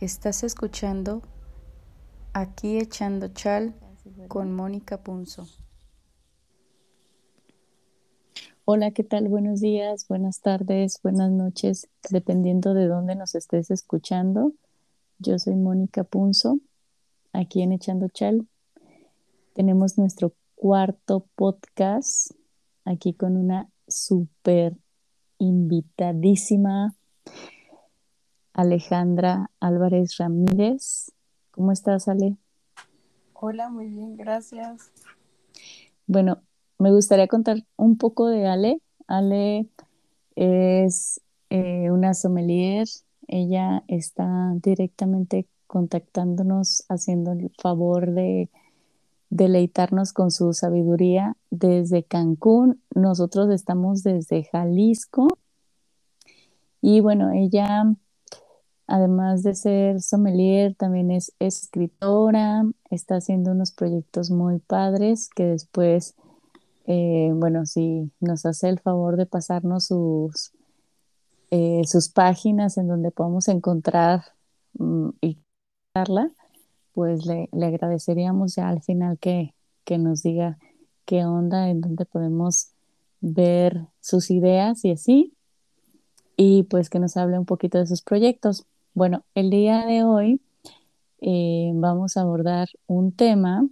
Estás escuchando Aquí echando chal con Mónica Punzo. Hola, ¿qué tal? Buenos días, buenas tardes, buenas noches, dependiendo de dónde nos estés escuchando. Yo soy Mónica Punzo, aquí en Echando Chal. Tenemos nuestro cuarto podcast, aquí con una súper invitadísima Alejandra Álvarez Ramírez. ¿Cómo estás, Ale? Hola, muy bien, gracias. Bueno, me gustaría contar un poco de Ale. Ale es eh, una sommelier. Ella está directamente contactándonos, haciendo el favor de deleitarnos con su sabiduría desde Cancún. Nosotros estamos desde Jalisco. Y bueno, ella Además de ser sommelier, también es escritora, está haciendo unos proyectos muy padres que después, eh, bueno, si nos hace el favor de pasarnos sus, eh, sus páginas en donde podamos encontrar mm, y darla, pues le, agradeceríamos ya al final que, que nos diga qué onda, en donde podemos ver sus ideas y así, y pues que nos hable un poquito de sus proyectos. Bueno, el día de hoy eh, vamos a abordar un tema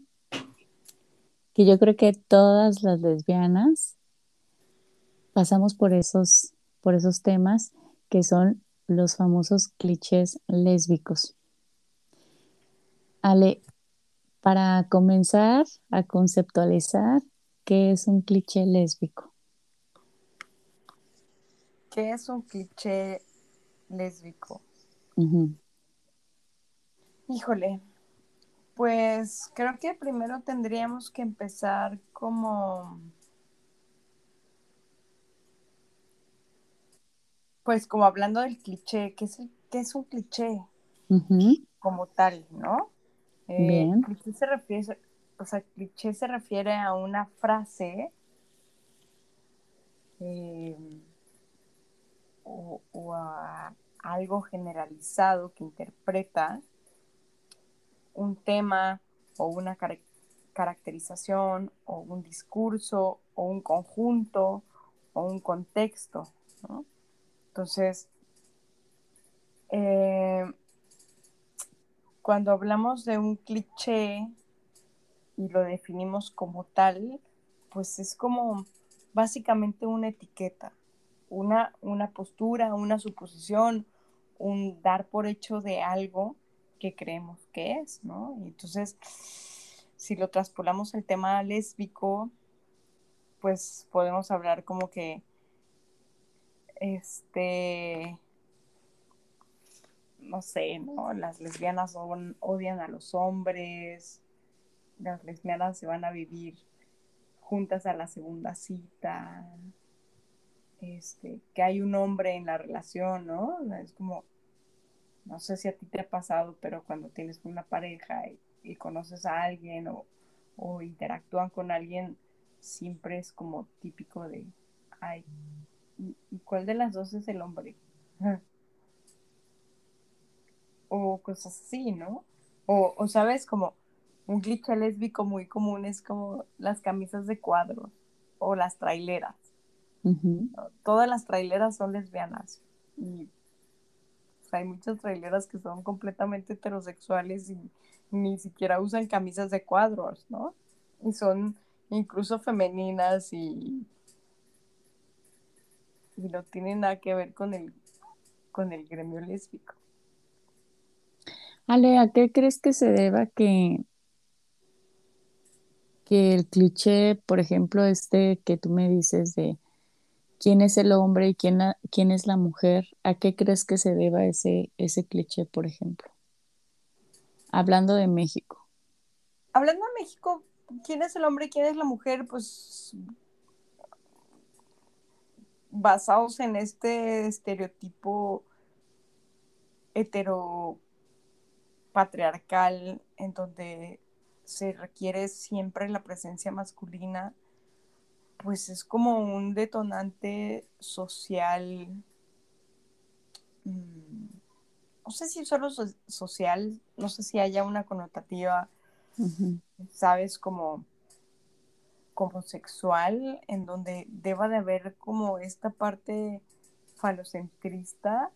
que yo creo que todas las lesbianas pasamos por esos, por esos temas que son los famosos clichés lésbicos. Ale, para comenzar a conceptualizar, ¿qué es un cliché lésbico? ¿Qué es un cliché lésbico? Híjole, pues creo que primero tendríamos que empezar como, pues como hablando del cliché, ¿qué es, es un cliché? Como tal, ¿no? Eh, cliché se refiere, o sea, cliché se refiere a una frase eh, o a algo generalizado que interpreta un tema o una caracterización o un discurso o un conjunto o un contexto. Entonces, eh, cuando hablamos de un cliché y lo definimos como tal, pues es como básicamente una etiqueta una, una postura, una suposición, un dar por hecho de algo que creemos que es, ¿no? Y entonces, si lo traspolamos al tema lésbico, pues podemos hablar como que, este, no sé, ¿no? Las lesbianas odian a los hombres, las lesbianas se van a vivir juntas a la segunda cita, este, que hay un hombre en la relación, ¿no? Es como, no sé si a ti te ha pasado, pero cuando tienes una pareja y, conoces a alguien o, interactúan con alguien, siempre es como típico de, ay, ¿y, cuál de las dos es el hombre? o cosas así, ¿no? O, o, sabes, como un cliché lésbico muy común es como las camisas de cuadros o las traileras. Todas las traileras son lesbianas y hay muchas traileras que son completamente heterosexuales y ni siquiera usan camisas de cuadros, ¿no? Y son incluso femeninas y, y no tienen nada que ver con el, con el gremio lésbico. Ale, ¿a qué crees que se deba que, que el cliché, por ejemplo, este que tú me dices de quién es el hombre y quién, quién es la mujer, ¿a qué crees que se deba ese, ese cliché, por ejemplo? Hablando de México. Hablando de México, ¿quién es el hombre y quién es la mujer? Pues basados en este estereotipo heteropatriarcal en donde se requiere siempre la presencia masculina pues es como un detonante social mm, no sé si solo so- social, no sé si haya una connotativa, sabes, como, como sexual, en donde deba de haber como esta parte falocentrista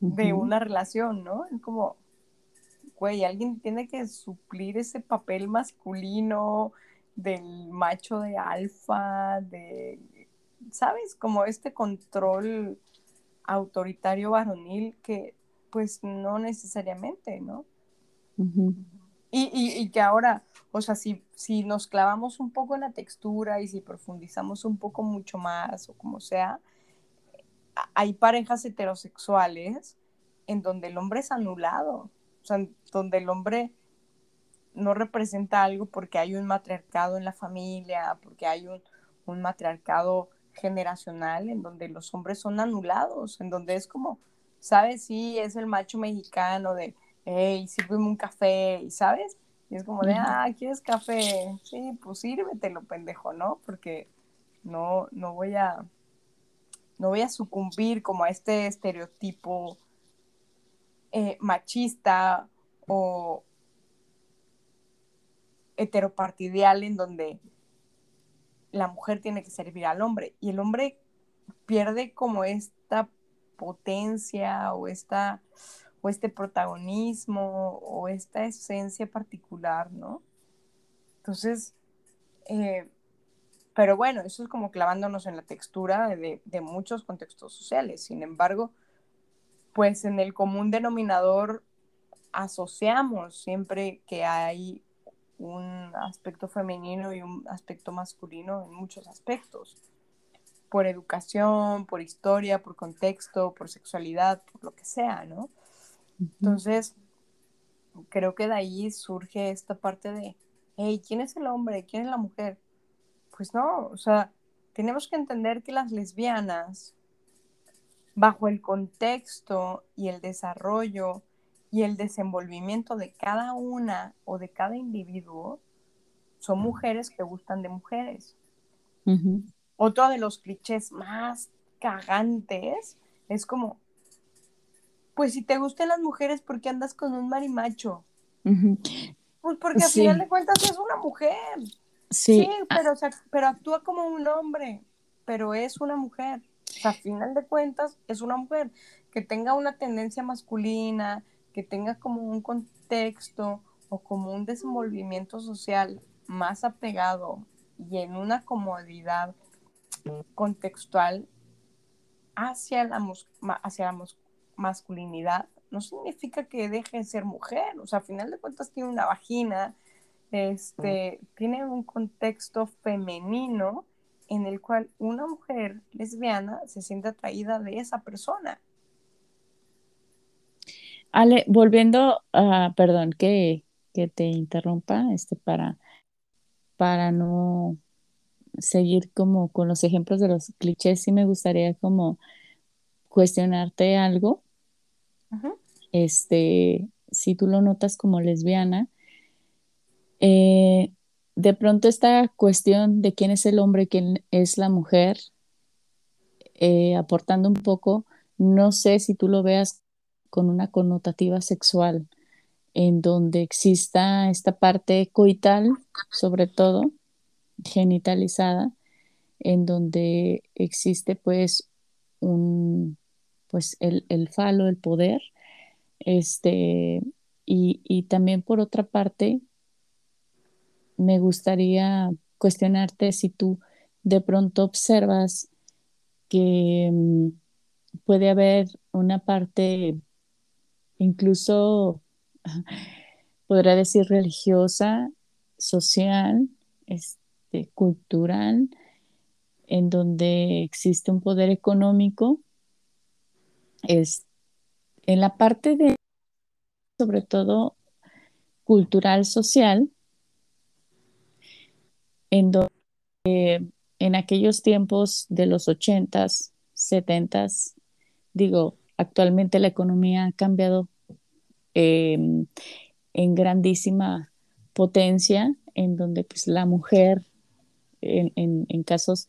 de una relación, ¿no? Es como, güey, alguien tiene que suplir ese papel masculino del macho de alfa, de, ¿sabes? Como este control autoritario varonil que pues no necesariamente, ¿no? Y, y, y que ahora, o sea, si, si nos clavamos un poco en la textura y si profundizamos un poco mucho más o como sea, hay parejas heterosexuales en donde el hombre es anulado, o sea, donde el hombre no representa algo porque hay un matriarcado en la familia, porque hay un, un matriarcado generacional en donde los hombres son anulados, en donde es como, ¿sabes? Sí, es el macho mexicano de, hey, sírveme un café, y ¿sabes? Y es como de, ah, ¿quieres café? Sí, pues sírvetelo, pendejo, ¿no? Porque no, no voy a, no voy a sucumbir como a este estereotipo eh, machista o heteropartidial en donde la mujer tiene que servir al hombre y el hombre pierde como esta potencia o esta o este protagonismo o esta esencia particular, ¿no? Entonces, eh, pero bueno, eso es como clavándonos en la textura de, de, muchos contextos sociales. Sin embargo, pues en el común denominador asociamos siempre que hay un aspecto femenino y un aspecto masculino en muchos aspectos, por educación, por historia, por contexto, por sexualidad, por lo que sea, ¿no? Entonces, creo que de ahí surge esta parte de, hey, ¿quién es el hombre? ¿Quién es la mujer? Pues no, o sea, tenemos que entender que las lesbianas, bajo el contexto y el desarrollo y el desenvolvimiento de cada una o de cada individuo, son mujeres que gustan de mujeres. Otro de los clichés más cagantes es como, pues si te gustan las mujeres, ¿por qué andas con un marimacho? Pues porque al Sí. final de cuentas es una mujer. Sí, Sí, pero, o sea, pero actúa como un hombre, pero es una mujer. O sea, a final de cuentas es una mujer que tenga una tendencia masculina, que tenga como un contexto o como un desenvolvimiento social más apegado y en una comodidad contextual hacia la, hacia la masculinidad, no significa que deje de ser mujer. O sea, a final de cuentas tiene una vagina, este, tiene un contexto femenino en el cual una mujer lesbiana se siente atraída de esa persona. Ale, volviendo a, perdón que, que te interrumpa, este, para, para no seguir como con los ejemplos de los clichés, sí me gustaría como cuestionarte algo, este, si tú lo notas como lesbiana, eh, de pronto esta cuestión de quién es el hombre, quién es la mujer, eh, aportando un poco, no sé si tú lo veas con una connotativa sexual, en donde exista esta parte coital, sobre todo, genitalizada, en donde existe pues un, pues el, el falo, el poder, este, y, y también por otra parte, me gustaría cuestionarte si tú de pronto observas que mm, puede haber una parte incluso, podría decir, religiosa, social, este, cultural, en donde existe un poder económico, es en la parte de, sobre todo, cultural, social, en donde en aquellos tiempos de los ochentas, setentas, digo, actualmente la economía ha cambiado eh, en grandísima potencia, en donde pues la mujer en, en, en casos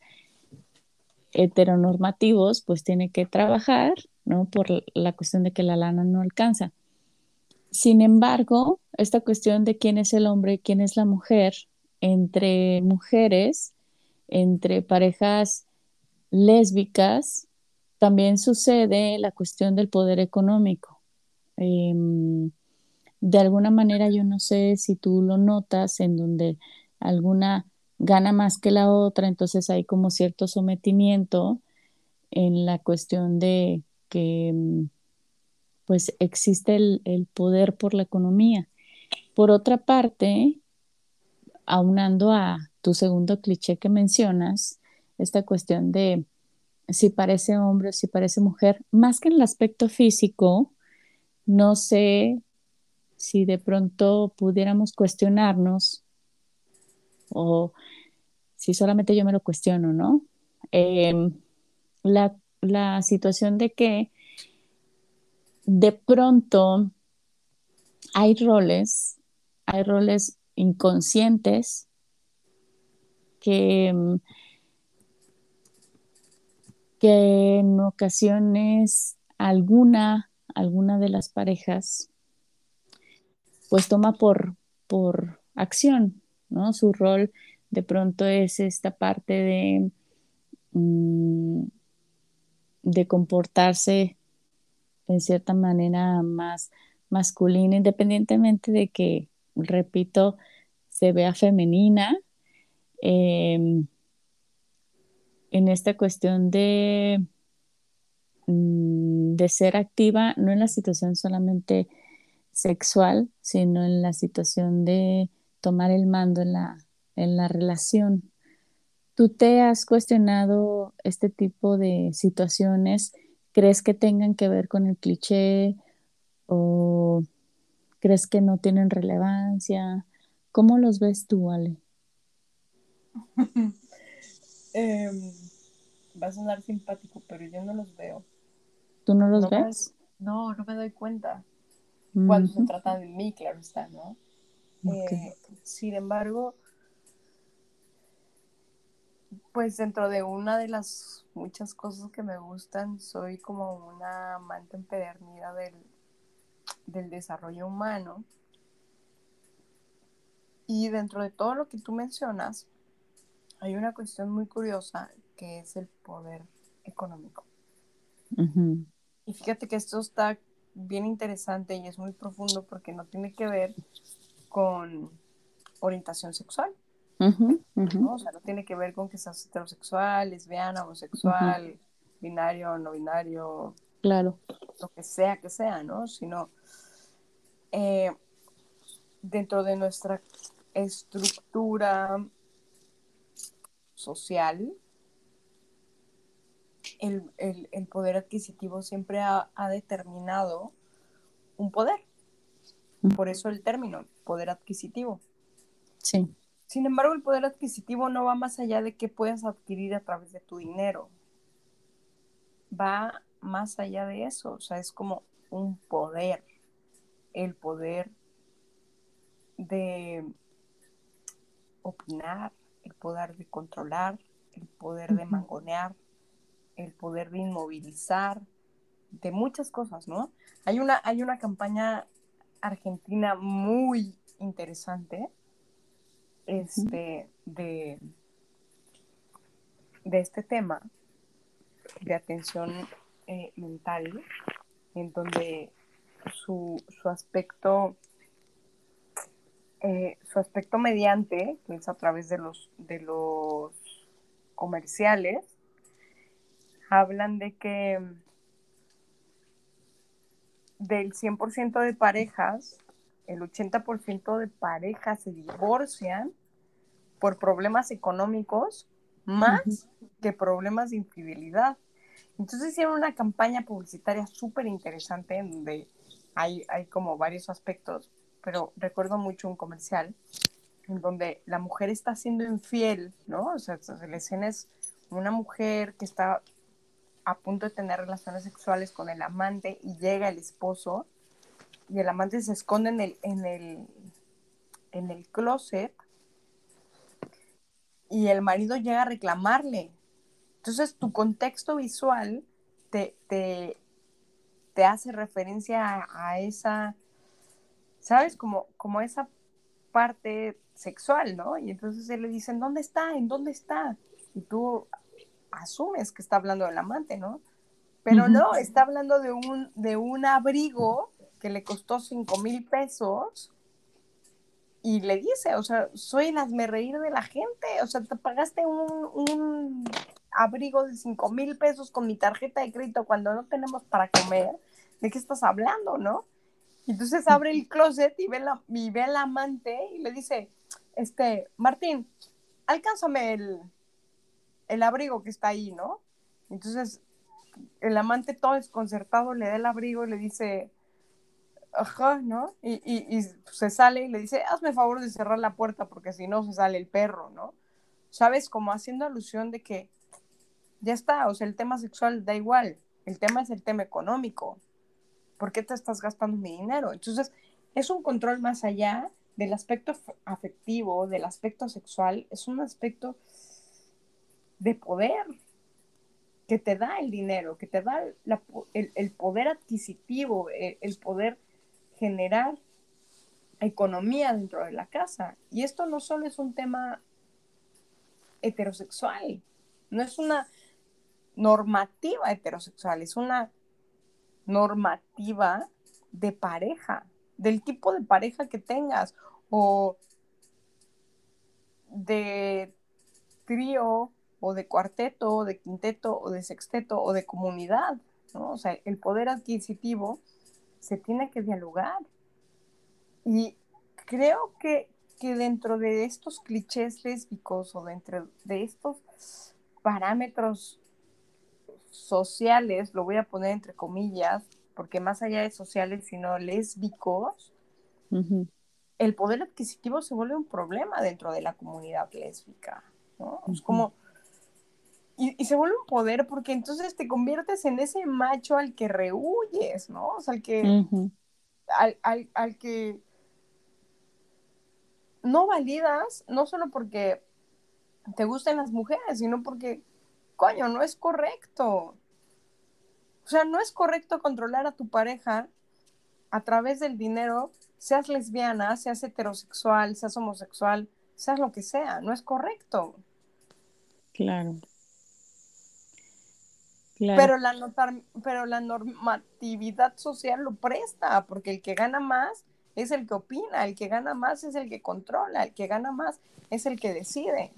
heteronormativos pues tiene que trabajar ¿no? Por la cuestión de que la lana no alcanza. Sin embargo, esta cuestión de quién es el hombre quién es la mujer, entre mujeres, entre parejas lésbicas, también sucede la cuestión del poder económico. Em, de alguna manera, yo no sé si tú lo notas, en donde alguna gana más que la otra, entonces hay como cierto sometimiento en la cuestión de que em, pues existe el, el poder por la economía. Por otra parte, aunando a tu segundo cliché que mencionas, esta cuestión de si parece hombre o si parece mujer, más que en el aspecto físico, no sé si de pronto pudiéramos cuestionarnos o si solamente yo me lo cuestiono, ¿no? Em, la, la situación de que de pronto hay roles, hay roles inconscientes que, mm, que en ocasiones alguna, alguna de las parejas pues toma por, por acción, ¿no? Su rol de pronto es esta parte de, mm, de comportarse en cierta manera más masculina, independientemente de que, repito, se vea femenina. Em, en esta cuestión de, de ser activa, no en la situación solamente sexual, sino en la situación de tomar el mando en la, en la relación. ¿Tú te has cuestionado este tipo de situaciones? ¿Crees que tengan que ver con el cliché o crees que no tienen relevancia? ¿Cómo los ves tú, Ale? Em, va a sonar simpático, pero yo no los veo. ¿Tú no los ves? no, no me doy cuenta. Cuando se trata de mí, claro está, ¿no? Eh, sin embargo, pues dentro de una de las muchas cosas que me gustan, soy como una amante empedernida del, del desarrollo humano. Y dentro de todo lo que tú mencionas, hay una cuestión muy curiosa que es el poder económico. Y fíjate que esto está bien interesante y es muy profundo porque no tiene que ver con orientación sexual. ¿no? O sea, no tiene que ver con que seas heterosexual, lesbiana, homosexual, binario, no binario. Claro. Lo que sea que sea, ¿no? Sino eh, dentro de nuestra estructura social, el, poder adquisitivo siempre ha, ha, determinado un poder. Por eso el término, poder adquisitivo. Sí. Sin embargo, el poder adquisitivo no va más allá de qué puedas adquirir a través de tu dinero. Va más allá de eso, o sea, es como un poder, el poder de opinar, el poder de controlar, el poder de mangonear, el poder de inmovilizar, de muchas cosas, ¿no? Hay una, hay una campaña argentina muy interesante este, de, de este tema de atención eh, mental, en donde su, aspecto, eh, su aspecto mediante, que es a través de los, de los comerciales, hablan de que del 100% de parejas, el 80% de parejas se divorcian por problemas económicos más que problemas de infidelidad. Entonces hicieron una campaña publicitaria súper interesante en donde hay, hay como varios aspectos, pero recuerdo mucho un comercial en donde la mujer está siendo infiel, ¿no? O sea, la escena es una mujer que está a punto de tener relaciones sexuales con el amante y llega el esposo y el amante se esconde en el, en el, en el closet y el marido llega a reclamarle. Entonces tu contexto visual te, te, te hace referencia a, esa, ¿sabes? Como, como esa parte sexual, ¿no? Y entonces él le dice, ¿en dónde está? ¿En dónde está? Y tú asumes que está hablando del amante, ¿no? Pero no, está hablando de un, de un abrigo que le costó cinco mil pesos y le dice, o sea, soy el hazme reír de la gente, o sea, te pagaste un, un abrigo de cinco mil pesos con mi tarjeta de crédito cuando no tenemos para comer, ¿de qué estás hablando, no? Entonces abre el closet y ve, la, y ve al amante y le dice, este, Martín, alcánzame el, el abrigo que está ahí, ¿no? Entonces el amante todo desconcertado le da el abrigo y le dice, ajá, ¿no? Y, y, se sale y le dice, hazme favor de cerrar la puerta porque si no se sale el perro, ¿no? ¿Sabes? Como haciendo alusión de que ya está, o sea, el tema sexual da igual, el tema es el tema económico. ¿Por qué te estás gastando mi dinero? Entonces, es un control más allá del aspecto afectivo, del aspecto sexual, es un aspecto de poder que te da el dinero, que te da el, poder adquisitivo, el, el poder generar economía dentro de la casa. Y esto no solo es un tema heterosexual, no es una normativa heterosexual, es una normativa de pareja, del tipo de pareja que tengas o de trío o de cuarteto o de quinteto o de sexteto o de comunidad, ¿no? O sea, el poder adquisitivo se tiene que dialogar. Y creo que, que dentro de estos clichés lésbicos o dentro de estos parámetros sociales, lo voy a poner entre comillas, porque más allá de sociales, sino lésbicos, el poder adquisitivo se vuelve un problema dentro de la comunidad lésbica, ¿no? Es como... Y, se vuelve un poder porque entonces te conviertes en ese macho al que rehuyes, ¿no? O sea, al que... al, al que no validas, no solo porque te gusten las mujeres, sino porque coño, no es correcto. O sea, no es correcto controlar a tu pareja a través del dinero, seas lesbiana, seas heterosexual, seas homosexual, seas lo que sea, no es correcto. Claro. Pero, la pero la normatividad social lo presta, porque el que gana más es el que opina, el que gana más es el que controla, el que gana más es el que decide.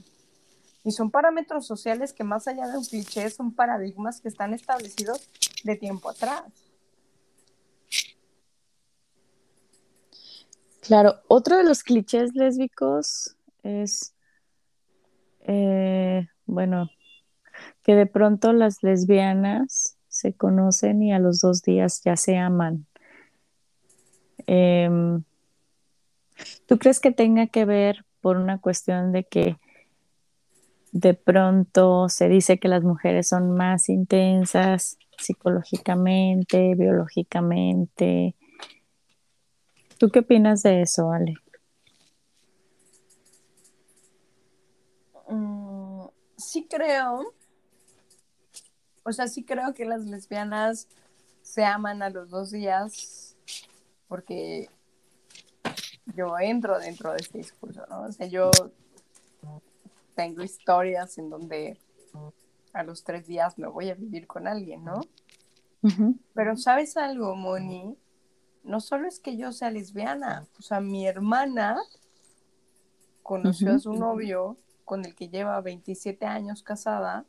Y son parámetros sociales que más allá de un cliché son paradigmas que están establecidos de tiempo atrás. Claro, otro de los clichés lésbicos es, eh, bueno, que de pronto las lesbianas se conocen y a los dos días ya se aman. Em, ¿Tú crees que tenga que ver por una cuestión de que de pronto se dice que las mujeres son más intensas psicológicamente, biológicamente. ¿Tú qué opinas de eso, Ale? Mm, sí creo, o sea, sí creo que las lesbianas se aman a los dos días porque yo entro dentro de este discurso, ¿no? O sea, yo tengo historias en donde a los tres días me voy a vivir con alguien, ¿no? Pero sabes algo, Moni, no solo es que yo sea lesbiana, o sea, mi hermana conoció a su novio con el que lleva 27 años casada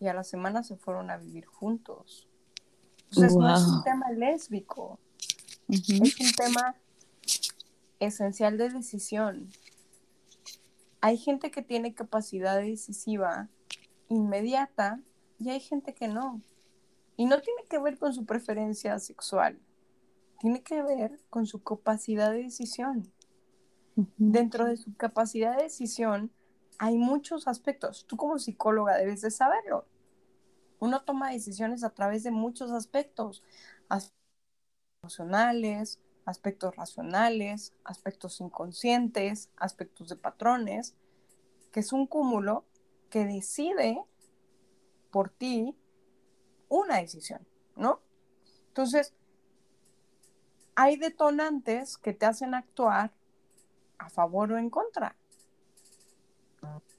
y a la semana se fueron a vivir juntos. Entonces no es un tema lésbico, es un tema esencial de decisión hay gente que tiene capacidad decisiva inmediata y hay gente que no. Y no tiene que ver con su preferencia sexual, tiene que ver con su capacidad de decisión. Dentro de su capacidad de decisión hay muchos aspectos. Tú como psicóloga debes de saberlo. Uno toma decisiones a través de muchos aspectos, aspectos emocionales, aspectos racionales, aspectos inconscientes, aspectos de patrones, que es un cúmulo que decide por ti una decisión, ¿no? Entonces, hay detonantes que te hacen actuar a favor o en contra.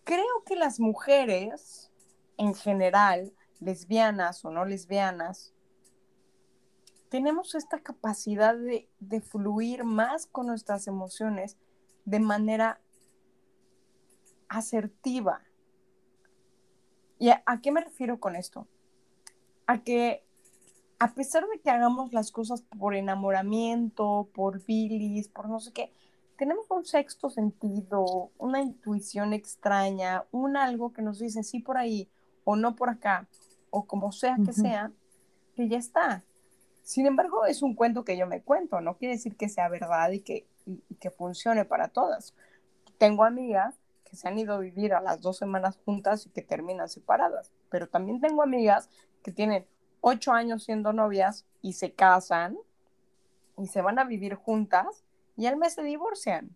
Creo que las mujeres, en general, lesbianas o no lesbianas, tenemos esta capacidad de, fluir más con nuestras emociones de manera asertiva. ¿Y a, qué me refiero con esto? A que a pesar de que hagamos las cosas por enamoramiento, por bilis, por no sé qué, tenemos un sexto sentido, una intuición extraña, un algo que nos dice sí por ahí o no por acá, o como sea que sea, que ya está. Sin embargo, es un cuento que yo me cuento, no quiere decir que sea verdad y que, y que funcione para todas. Tengo amigas que se han ido a vivir a las dos semanas juntas y que terminan separadas, pero también tengo amigas que tienen ocho años siendo novias y se casan y se van a vivir juntas y al mes se divorcian.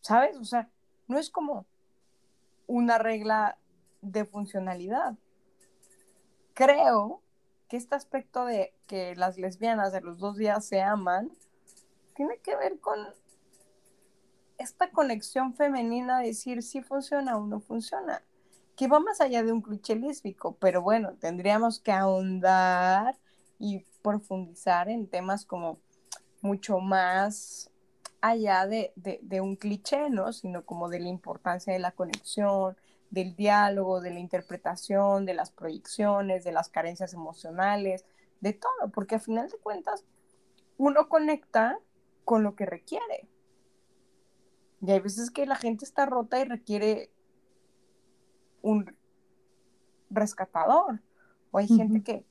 ¿Sabes? O sea, no es como una regla de funcionalidad. Creo que este aspecto de que las lesbianas de los dos días se aman tiene que ver con esta conexión femenina de decir si funciona o no funciona que va más allá de un cliché lésbico, pero bueno, tendríamos que ahondar y profundizar en temas como mucho más allá de, un cliché, ¿no? Sino como de la importancia de la conexión, del diálogo, de la interpretación, de las proyecciones, de las carencias emocionales, de todo, porque a final de cuentas uno conecta con lo que requiere. Y hay veces que la gente está rota y requiere un rescatador. O hay gente que,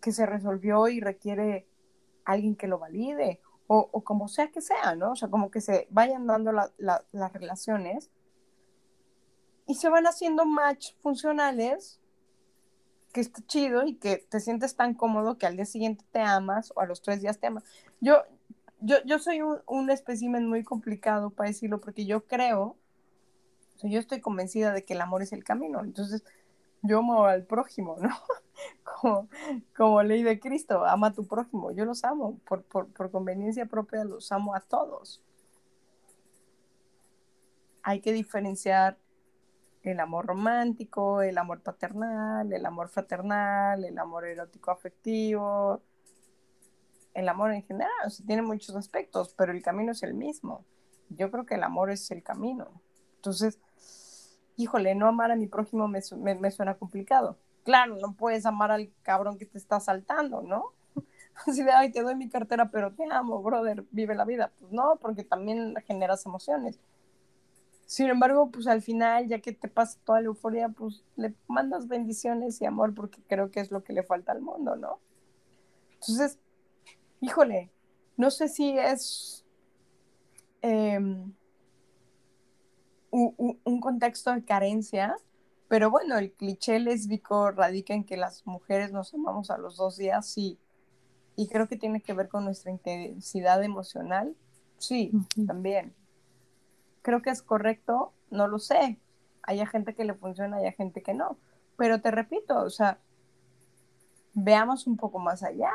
que se resolvió y requiere alguien que lo valide. O, como sea que sea, ¿no? O sea, como que se vayan dando las relaciones y se van haciendo match funcionales que está chido y que te sientes tan cómodo que al día siguiente te amas o a los tres días te amas. Yo, yo, yo soy un, un espécimen muy complicado para decirlo porque yo creo yo estoy convencida de que el amor es el camino. Entonces, yo amo al prójimo, ¿no? Como, ley de Cristo, ama a tu prójimo. Yo los amo, por, por, conveniencia propia los amo a todos. Hay que diferenciar el amor romántico, el amor paternal, el amor fraternal, el amor erótico afectivo, el amor en general, tiene muchos aspectos, pero el camino es el mismo. Yo creo que el amor es el camino. Entonces, híjole, no amar a mi prójimo me, suena complicado. Claro, no puedes amar al cabrón que te está asaltando, ¿no? Así de, ay, te doy mi cartera, pero te amo, brother, vive la vida. Pues no, porque también generas emociones. Sin embargo, pues al final, ya que te pasa toda la euforia, pues le mandas bendiciones y amor porque creo que es lo que le falta al mundo, ¿no? Entonces, híjole, no sé si es em, un, contexto de carencia, pero bueno, el cliché lésbico radica en que las mujeres nos amamos a los dos días, sí, y creo que tiene que ver con nuestra intensidad emocional, sí, también. Creo que es correcto, no lo sé. Hay gente que le funciona, hay gente que no. Pero te repito, o sea, veamos un poco más allá.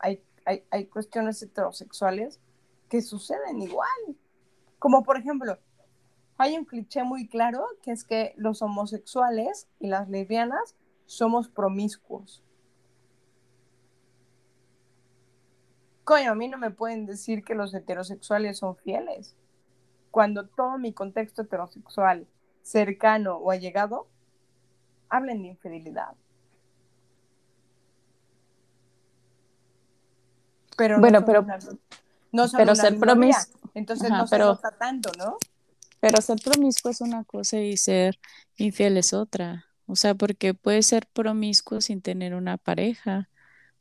Hay, hay, hay cuestiones heterosexuales que suceden igual. Como por ejemplo, hay un cliché muy claro que es que los homosexuales y las lesbianas somos promiscuos. Coño, a mí no me pueden decir que los heterosexuales son fieles. Cuando todo mi contexto heterosexual cercano o allegado hablen de infidelidad. Pero bueno, pero, no pero ser promiscuo. Entonces no se nota tanto, ¿no? Pero ser promiscuo es una cosa y ser infiel es otra. O sea, porque puedes ser promiscuo sin tener una pareja.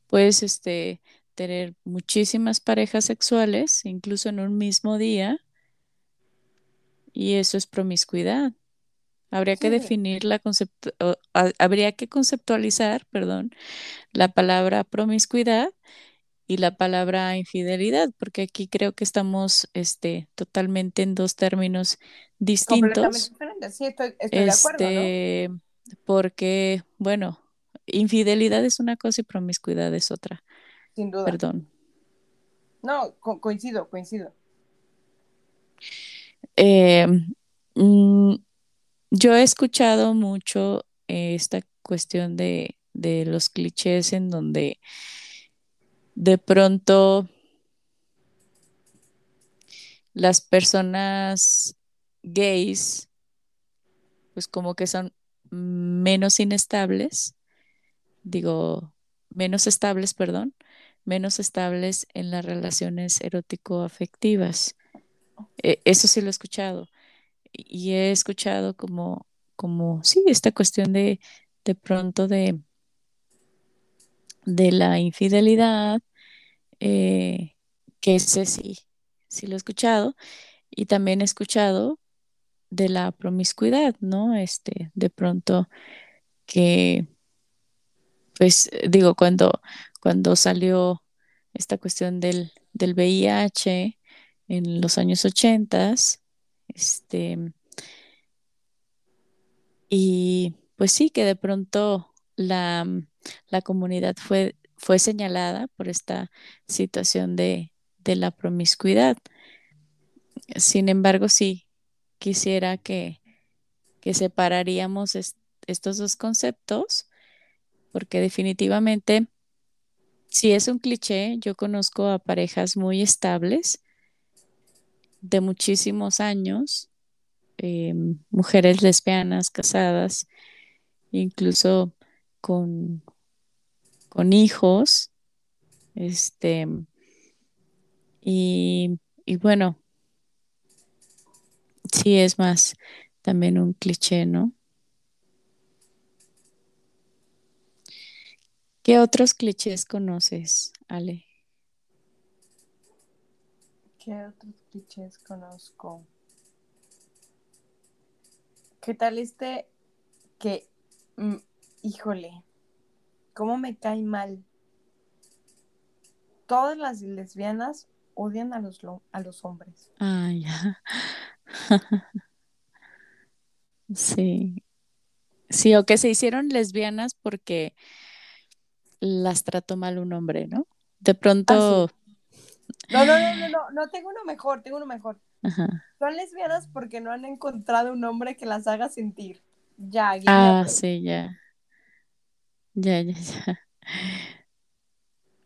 Puedes este, tener muchísimas parejas sexuales, incluso en un mismo día, y eso es promiscuidad. Habría que definir la concepto habría que conceptualizar, perdón, la palabra promiscuidad y la palabra infidelidad, porque aquí creo que estamos este, totalmente en dos términos distintos. Completamente diferentes, sí, estoy, de acuerdo. Este, porque, bueno, infidelidad es una cosa y promiscuidad es otra. Sin duda. Perdón. No, co coincido, coincido. Eh, mm, yo he escuchado mucho eh, esta cuestión de, de los clichés en donde de pronto las personas gays, pues como que son menos inestables, digo, menos estables, perdón, menos estables en las relaciones erótico-afectivas. E- eso sí lo he escuchado. Y he escuchado como, como, sí, esta cuestión de, de pronto de, de la infidelidad, eh, que ese sí, sí lo he escuchado. Y también he escuchado de la promiscuidad, ¿no? Este, de pronto que, pues, eh, digo, cuando, cuando salió esta cuestión del, del VIH en los años ochentas, este, y pues sí, que de pronto la, la comunidad fue, fue señalada por esta situación de, de la promiscuidad. Sin embargo, sí, quisiera que, que separaríamos est- estos dos conceptos, porque definitivamente, si es un cliché, yo conozco a parejas muy estables de muchísimos años, eh, mujeres lesbianas casadas, incluso con, con hijos, este, y, y bueno, sí es más también un cliché, ¿no? ¿Qué otros clichés conoces, Ale? ¿Qué otros clichés conozco? ¿Qué tal este que, mm, híjole, cómo me cae mal? Todas las lesbianas odian a los, lo- a los hombres. Ah, ya. Sí. Sí, o que se hicieron lesbianas porque las trató mal un hombre, ¿no? De Ah, sí. pronto, No, no, no, no, no, no, tengo uno mejor, tengo uno mejor. ajá. Son lesbianas porque no han encontrado un hombre que las haga sentir. Ya, a Ah, sí, ya. Ya, ya, ya.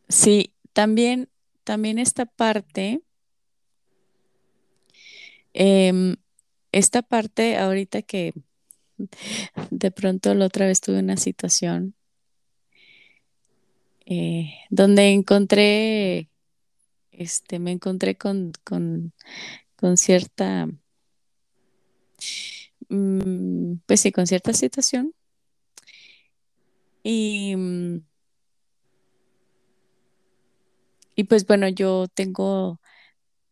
Sí, también, también esta parte, em, esta parte ahorita que de pronto la otra vez tuve una situación eh, donde encontré, este, me encontré con, con, con cierta, mm, pues sí, con cierta situación y, mm, y pues bueno, yo tengo,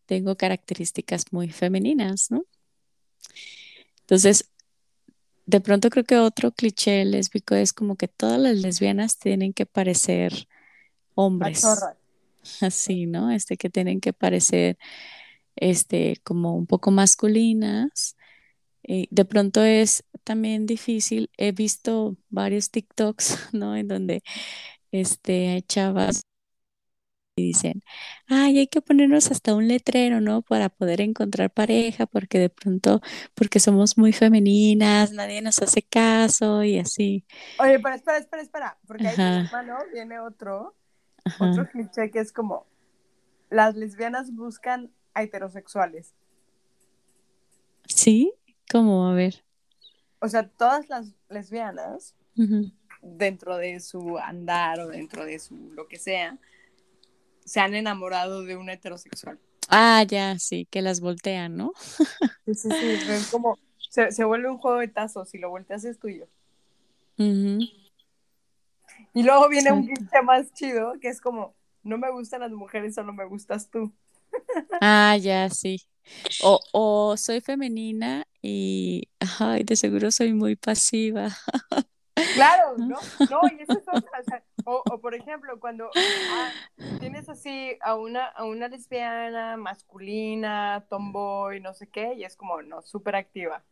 tengo características muy femeninas, ¿no? Entonces, de pronto creo que otro cliché lésbico es como que todas las lesbianas tienen que parecer hombres, así, ¿no? Este, que tienen que parecer, este, como un poco masculinas. Eh, de pronto es también difícil. He visto varios TikToks, ¿no? En donde, este, hay chavas y dicen, ay, hay que ponernos hasta un letrero, ¿no? Para poder encontrar pareja, porque de pronto, porque somos muy femeninas, nadie nos hace caso y así. Oye, pero espera, espera, espera, porque ahí viene otro, ajá. otro cliché que es como las lesbianas buscan a heterosexuales. ¿Sí? ¿Cómo? A ver. O sea, todas las lesbianas, dentro de su andar o dentro de su lo que sea, se han enamorado de un heterosexual. Ah, ya, sí, que las voltean, ¿no? Sí, sí, sí, es como, se, se vuelve un juego de tazos, si lo volteas es tuyo. Y luego viene un cliché más chido, que es como, no me gustan las mujeres, solo me gustas tú. Ah, ya, sí. O, o soy femenina y, ay, de seguro soy muy pasiva. Claro, ¿no? ¿no? No, y eso es otra. O, sea, o, o, por ejemplo, cuando ah, tienes así a una, a una lesbiana masculina, tomboy, no sé qué, y es como, no, súper activa.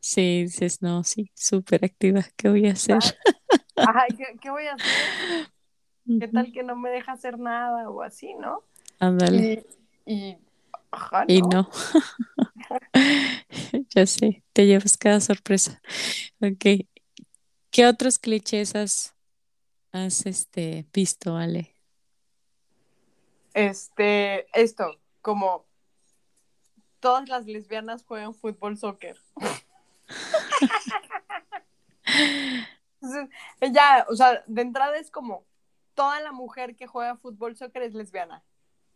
Sí, dices, no, sí, súper activa, ¿qué voy a hacer? Ajá, ¿qué, qué voy a hacer? ¿Qué tal que no me deja hacer nada o así, no? Ándale. Y, y ajá, Y ¿no? no, ya sé, te llevas cada sorpresa. Ok. ¿Qué otros clichés has, has este, visto, Ale? Este, esto, como todas las lesbianas juegan fútbol, soccer. Entonces, ya, o sea, de entrada es como toda la mujer que juega fútbol, soccer es lesbiana.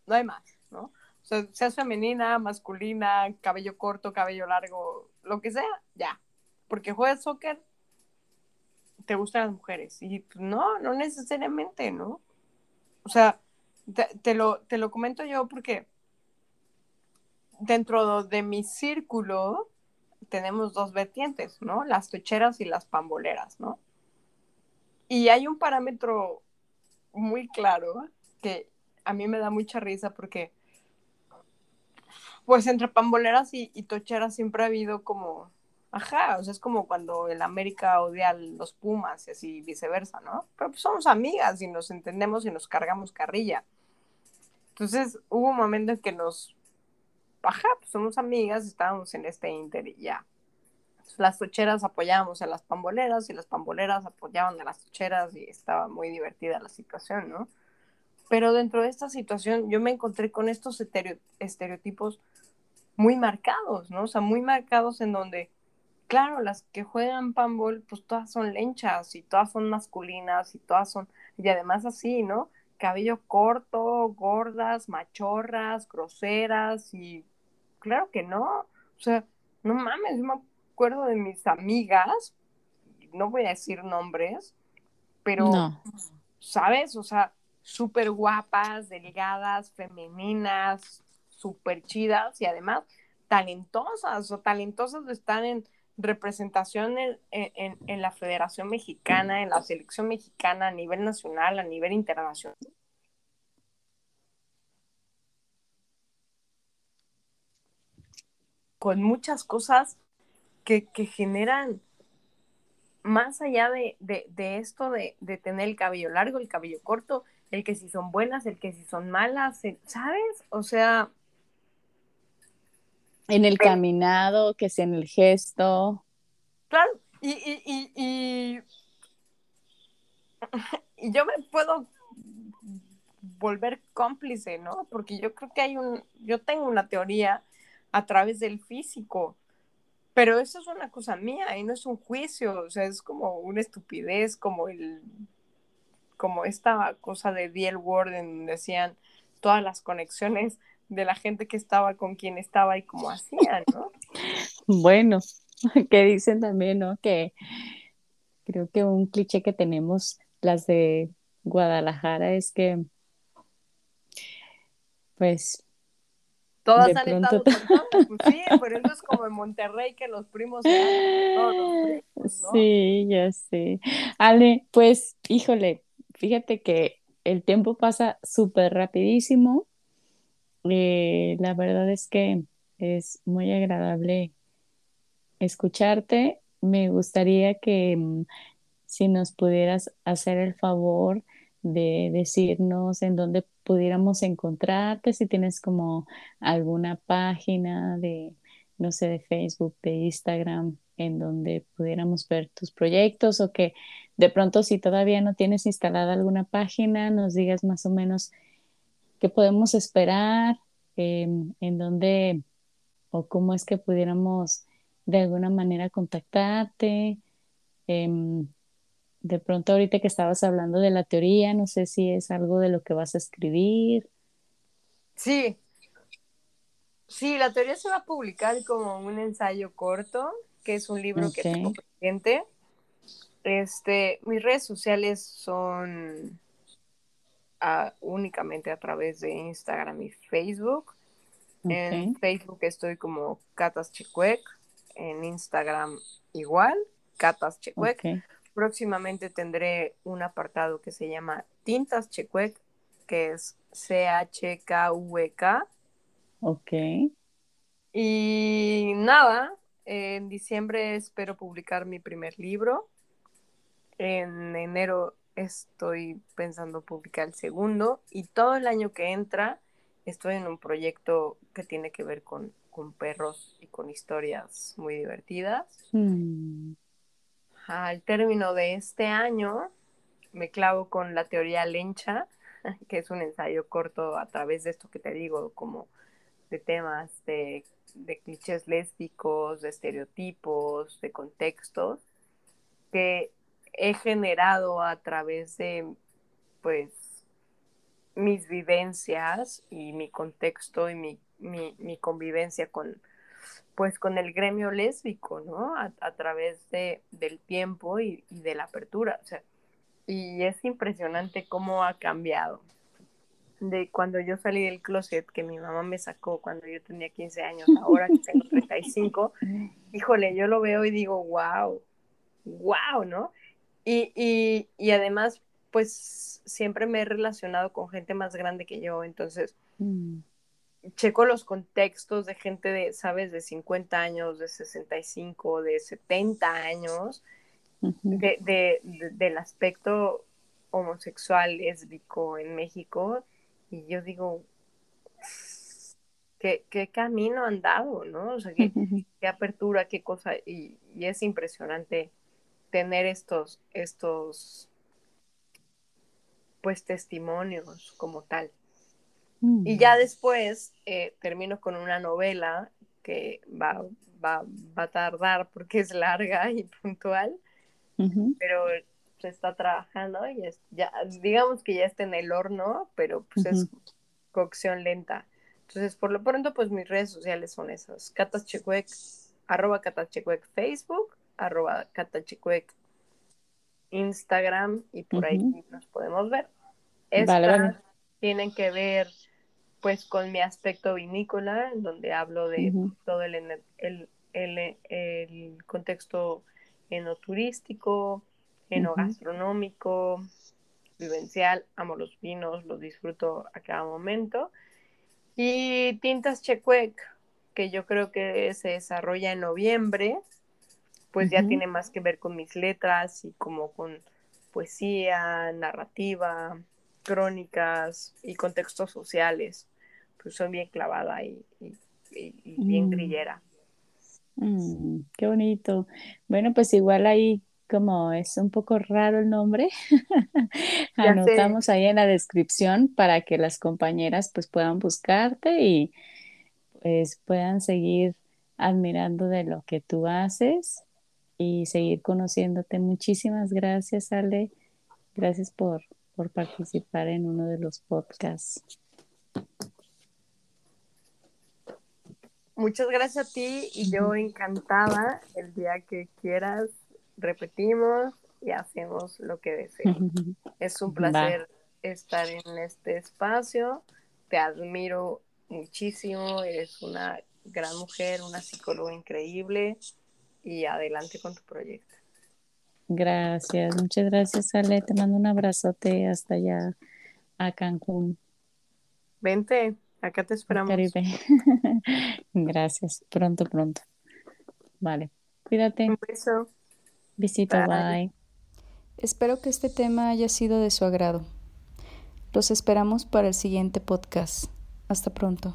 No hay más, ¿no? Sea, seas femenina, masculina, cabello corto, cabello largo, lo que sea, ya. Porque juegas soccer, te gustan las mujeres. Y pues, no, no necesariamente, ¿no? O sea, te, te lo, te lo comento yo porque dentro de mi círculo tenemos dos vertientes, ¿no? Las tocheras y las pamboleras, ¿no? Y hay un parámetro muy claro que a mí me da mucha risa porque, pues entre pamboleras y, tocheras siempre ha habido como, ajá, o sea, es como cuando el América odia a los Pumas y así viceversa, ¿no? Pero pues somos amigas y nos entendemos y nos cargamos carrilla. Entonces hubo un momento en que nos, ajá, pues somos amigas, estábamos en este inter y ya. Las tocheras apoyábamos a las pamboleras y las pamboleras apoyaban a las tocheras y estaba muy divertida la situación, ¿no? Pero dentro de esta situación yo me encontré con estos estereo estereotipos muy marcados, ¿no? O sea, muy marcados en donde, claro, las que juegan pambol, pues todas son lenchas y todas son masculinas y todas son, y además así, ¿no? Cabello corto, gordas, machorras, groseras y claro que no. O sea, no mames, yo me acuerdo de mis amigas, no voy a decir nombres, pero, No, ¿sabes? O sea, súper guapas, delgadas, femeninas, súper chidas y además talentosas, o talentosas estar en representación en, en, en, la Federación Mexicana, en la selección mexicana a nivel nacional, a nivel internacional. Con muchas cosas que, que generan más allá de, de, de esto de, de, tener el cabello largo, el cabello corto, el que si son buenas, el que si son malas, el, ¿sabes? O sea... En el caminado, que sea en el gesto. Claro, y, y, y, y, y yo me puedo volver cómplice, ¿no? Porque yo creo que hay un, yo tengo una teoría a través del físico, pero eso es una cosa mía y no es un juicio, o sea, es como una estupidez, como el, como esta cosa de Diel Ward en donde decían todas las conexiones de la gente que estaba con quien estaba y cómo hacían, ¿no? Bueno, que dicen también, ¿no? Que creo que un cliché que tenemos las de Guadalajara es que, pues, Todas de han pronto... estado con todos, pues sí, pero eso es como en Monterrey que los primos se dan todos los primos, ¿no? Sí, ya sé. Ale, pues, híjole, fíjate que el tiempo pasa súper rapidísimo. Eh, la verdad es que es muy agradable escucharte. Me gustaría que mm, si nos pudieras hacer el favor de decirnos en dónde pudiéramos encontrarte, si tienes como alguna página de, no sé, de Facebook, de Instagram, en donde pudiéramos ver tus proyectos o que de pronto si todavía no tienes instalada alguna página, nos digas más o menos qué podemos esperar, eh, en dónde o cómo es que pudiéramos de alguna manera contactarte. Eh, de pronto ahorita que estabas hablando de la teoría, no sé si es algo de lo que vas a escribir. Sí, sí, la teoría se va a publicar como un ensayo corto, que es un libro que tengo pendiente. Este, mis redes sociales son ah, únicamente a través de Instagram y Facebook. En Ok, Facebook estoy como Catas Checuec, en Instagram igual, Catas Checuec. Próximamente tendré un apartado que se llama Tintas Checuec, que es C-H-K-V-K. ok. Y nada, en diciembre espero publicar mi primer libro. En enero estoy pensando publicar el segundo y todo el año que entra estoy en un proyecto que tiene que ver con, con perros y con historias muy divertidas. Mm. Al término de este año me clavo con la teoría lencha, que es un ensayo corto a través de esto que te digo, como de temas de, de clichés lésbicos, de estereotipos, de contextos, que he generado a través de, pues, mis vivencias y mi contexto y mi, mi, mi convivencia con, pues, con el gremio lésbico, ¿no? A, a través de, del tiempo y, y, de la apertura. O sea, y es impresionante cómo ha cambiado. De cuando yo salí del closet, que mi mamá me sacó cuando yo tenía 15 años, ahora que tengo 35, híjole, yo lo veo y digo, wow, wow, ¿no? Y, y, y además, pues siempre me he relacionado con gente más grande que yo, entonces mm. checo los contextos de gente de, sabes, de 50 años, de 65, de 70 años, uh -huh. de, de, de, del aspecto homosexual, lésbico en México, y yo digo, ¿qué, qué camino han dado, ¿no? O sea, qué, qué apertura, qué cosa, y, y es impresionante tener estos, estos pues testimonios como tal. Mm. Y ya después eh, termino con una novela que va, va, va, a tardar porque es larga y puntual, uh -huh. pero se está trabajando y es, ya, digamos que ya está en el horno, pero pues uh -huh. es cocción lenta. Entonces, por lo pronto, pues mis redes sociales son esas, Catachecuec, arroba Catachecuec Facebook, arroba Catachecuec Instagram y por uh -huh. ahí nos podemos ver. Estas vale, vale. tienen que ver pues con mi aspecto vinícola, en donde hablo de uh -huh. todo el, el, el, el, contexto enoturístico, enogastronómico, uh -huh. vivencial, amo los vinos, los disfruto a cada momento. Y Tintas Checuec, que yo creo que se desarrolla en noviembre, pues uh -huh. ya tiene más que ver con mis letras y como con poesía, narrativa, crónicas y contextos sociales. Pues soy bien clavada y, y, y bien mm. grillera. Mm, qué bonito. Bueno, pues igual ahí como es un poco raro el nombre, anotamos sé. ahí en la descripción para que las compañeras pues puedan buscarte y pues puedan seguir admirando de lo que tú haces y seguir conociéndote. Muchísimas gracias, Ale. Gracias por, por participar en uno de los podcasts. Muchas gracias a ti y yo encantada. El día que quieras, repetimos y hacemos lo que desees. es un placer Va. estar en este espacio. Te admiro muchísimo. Eres una gran mujer, una psicóloga increíble y adelante con tu proyecto. Gracias, muchas gracias Ale, te mando un abrazote hasta allá a Cancún. Vente, acá te esperamos. Caribe. gracias, pronto, pronto. Vale, cuídate. Un beso. Visito, bye. bye. Espero que este tema haya sido de su agrado. Los esperamos para el siguiente podcast. Hasta pronto.